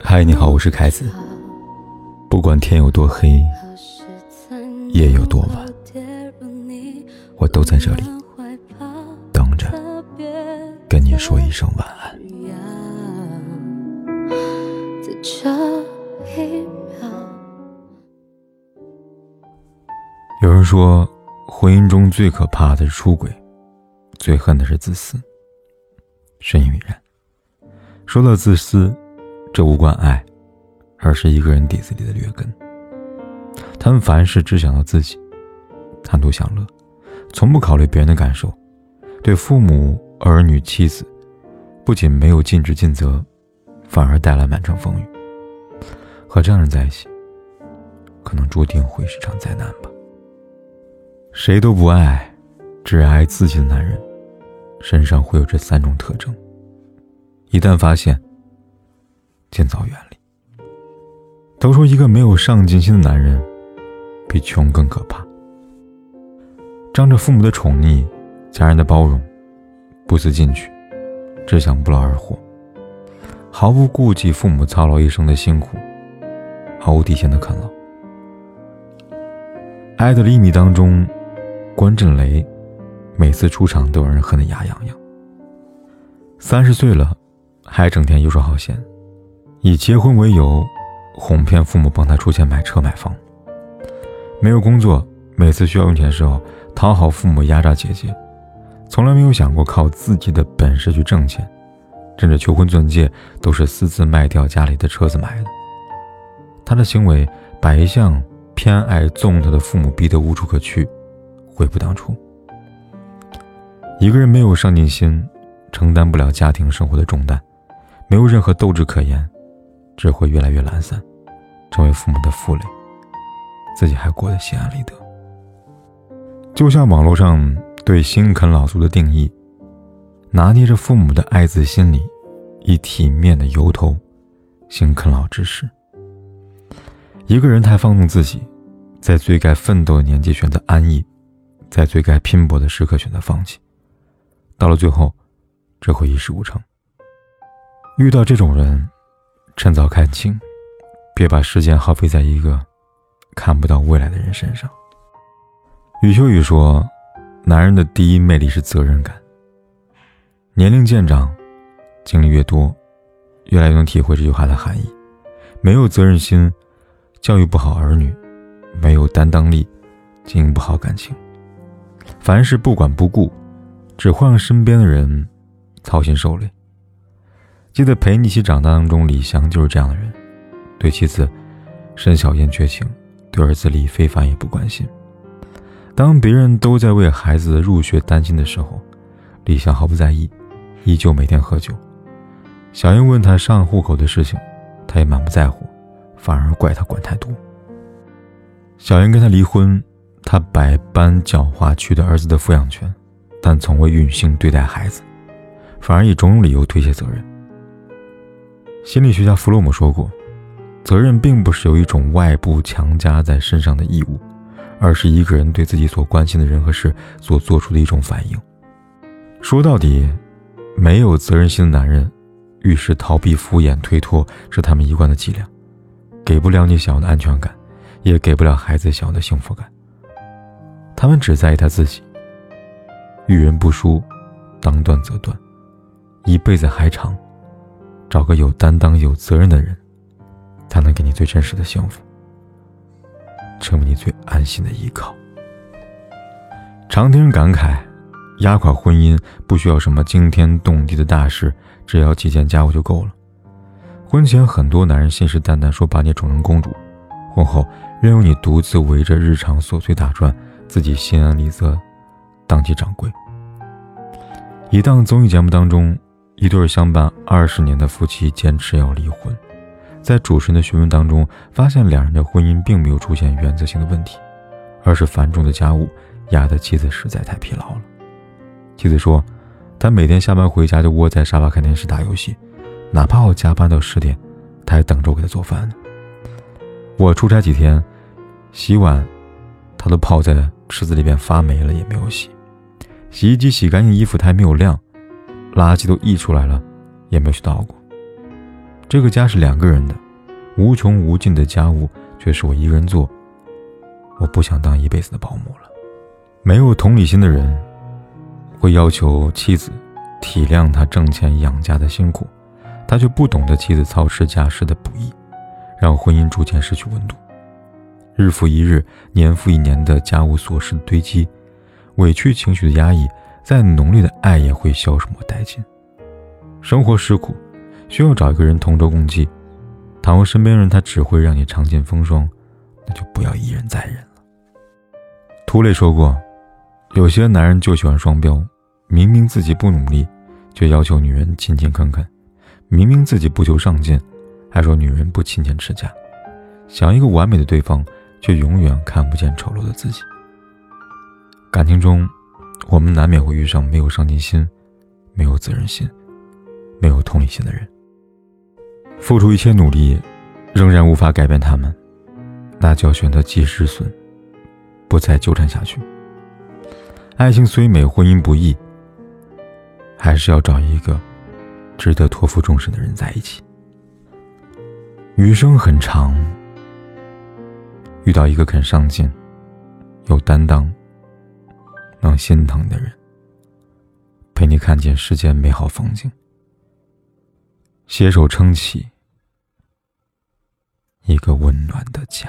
嗨，你好，我是凯子。不管天有多黑，夜有多晚，我都在这里等着跟你说一声晚安。有人说，婚姻中最可怕的是出轨，最恨的是自私。深以为然。说到自私，这无关爱，而是一个人底子里的劣根。他们凡事只想到自己，贪图享乐，从不考虑别人的感受。对父母、儿女、妻子，不仅没有尽职尽责，反而带来满城风雨。和这样人在一起，可能注定会是场灾难吧。谁都不爱，只爱自己的男人，身上会有这三种特征。一旦发现，尽早远离。都说一个没有上进心的男人，比穷更可怕。仗着父母的宠溺、家人的包容，不思进取，只想不劳而获，毫不顾及父母操劳一生的辛苦，毫无底线的啃老。《爱的厘米》当中。关震雷每次出场都让人恨得牙痒痒。三十岁了，还整天游手好闲，以结婚为由，哄骗父母帮他出钱买车买房。没有工作，每次需要用钱的时候，讨好父母压榨姐姐，从来没有想过靠自己的本事去挣钱，甚至求婚钻戒都是私自卖掉家里的车子买的。他的行为把一向偏爱纵他的父母逼得无处可去。悔不当初。一个人没有上进心，承担不了家庭生活的重担，没有任何斗志可言，只会越来越懒散，成为父母的负累，自己还过得心安理得。就像网络上对辛啃老族的定义，拿捏着父母的爱子心理，以体面的由头，行啃老之事。一个人太放纵自己，在最该奋斗的年纪选择安逸。在最该拼搏的时刻选择放弃，到了最后，只会一事无成。遇到这种人，趁早看清，别把时间耗费在一个看不到未来的人身上。余秋雨说：“男人的第一魅力是责任感。年龄渐长，经历越多，越来越能体会这句话的含义。没有责任心，教育不好儿女；没有担当力，经营不好感情。”凡事不管不顾，只会让身边的人操心受累。记得陪你一起长大当中，李翔就是这样的人，对妻子申小燕绝情，对儿子李非凡也不关心。当别人都在为孩子入学担心的时候，李翔毫不在意，依旧每天喝酒。小燕问他上户口的事情，他也满不在乎，反而怪他管太多。小燕跟他离婚。他百般狡猾取得儿子的抚养权，但从未用心对待孩子，反而以种种理由推卸责任。心理学家弗洛姆说过，责任并不是由一种外部强加在身上的义务，而是一个人对自己所关心的人和事所做出的一种反应。说到底，没有责任心的男人，遇事逃避、敷衍、推脱是他们一贯的伎俩，给不了你想要的安全感，也给不了孩子想要的幸福感。他们只在意他自己。遇人不淑，当断则断，一辈子还长，找个有担当、有责任的人，才能给你最真实的幸福，成为你最安心的依靠。常听人感慨，压垮婚姻不需要什么惊天动地的大事，只要几件家务就够了。婚前很多男人信誓旦旦说把你宠成公主，婚后任由你独自围着日常琐碎打转。自己心安理得，当起掌柜。一档综艺节目当中，一对相伴二十年的夫妻坚持要离婚。在主持人的询问当中，发现两人的婚姻并没有出现原则性的问题，而是繁重的家务压得妻子实在太疲劳了。妻子说：“他每天下班回家就窝在沙发看电视打游戏，哪怕我加班到十点，他还等着我给他做饭呢。我出差几天，洗碗，他都泡在。”池子里边发霉了也没有洗，洗衣机洗干净衣服它还没有晾，垃圾都溢出来了，也没有去倒过。这个家是两个人的，无穷无尽的家务却是我一个人做。我不想当一辈子的保姆了。没有同理心的人，会要求妻子体谅他挣钱养家的辛苦，他却不懂得妻子操持家事的不易，让婚姻逐渐失去温度。日复一日、年复一年的家务琐事堆积，委屈情绪的压抑，再浓烈的爱也会消磨殆尽。生活是苦，需要找一个人同舟共济。倘若身边人他只会让你尝尽风霜，那就不要一忍再忍了。涂磊说过，有些男人就喜欢双标，明明自己不努力，却要求女人勤勤恳恳；明明自己不求上进，还说女人不勤俭持家，想一个完美的对方。却永远看不见丑陋的自己。感情中，我们难免会遇上没有上进心、没有责任心、没有同理心的人。付出一切努力，仍然无法改变他们，那就要选择及时损，不再纠缠下去。爱情虽美，婚姻不易，还是要找一个值得托付终身的人在一起。余生很长。遇到一个肯上进、有担当、能心疼的人，陪你看见世间美好风景，携手撑起一个温暖的家。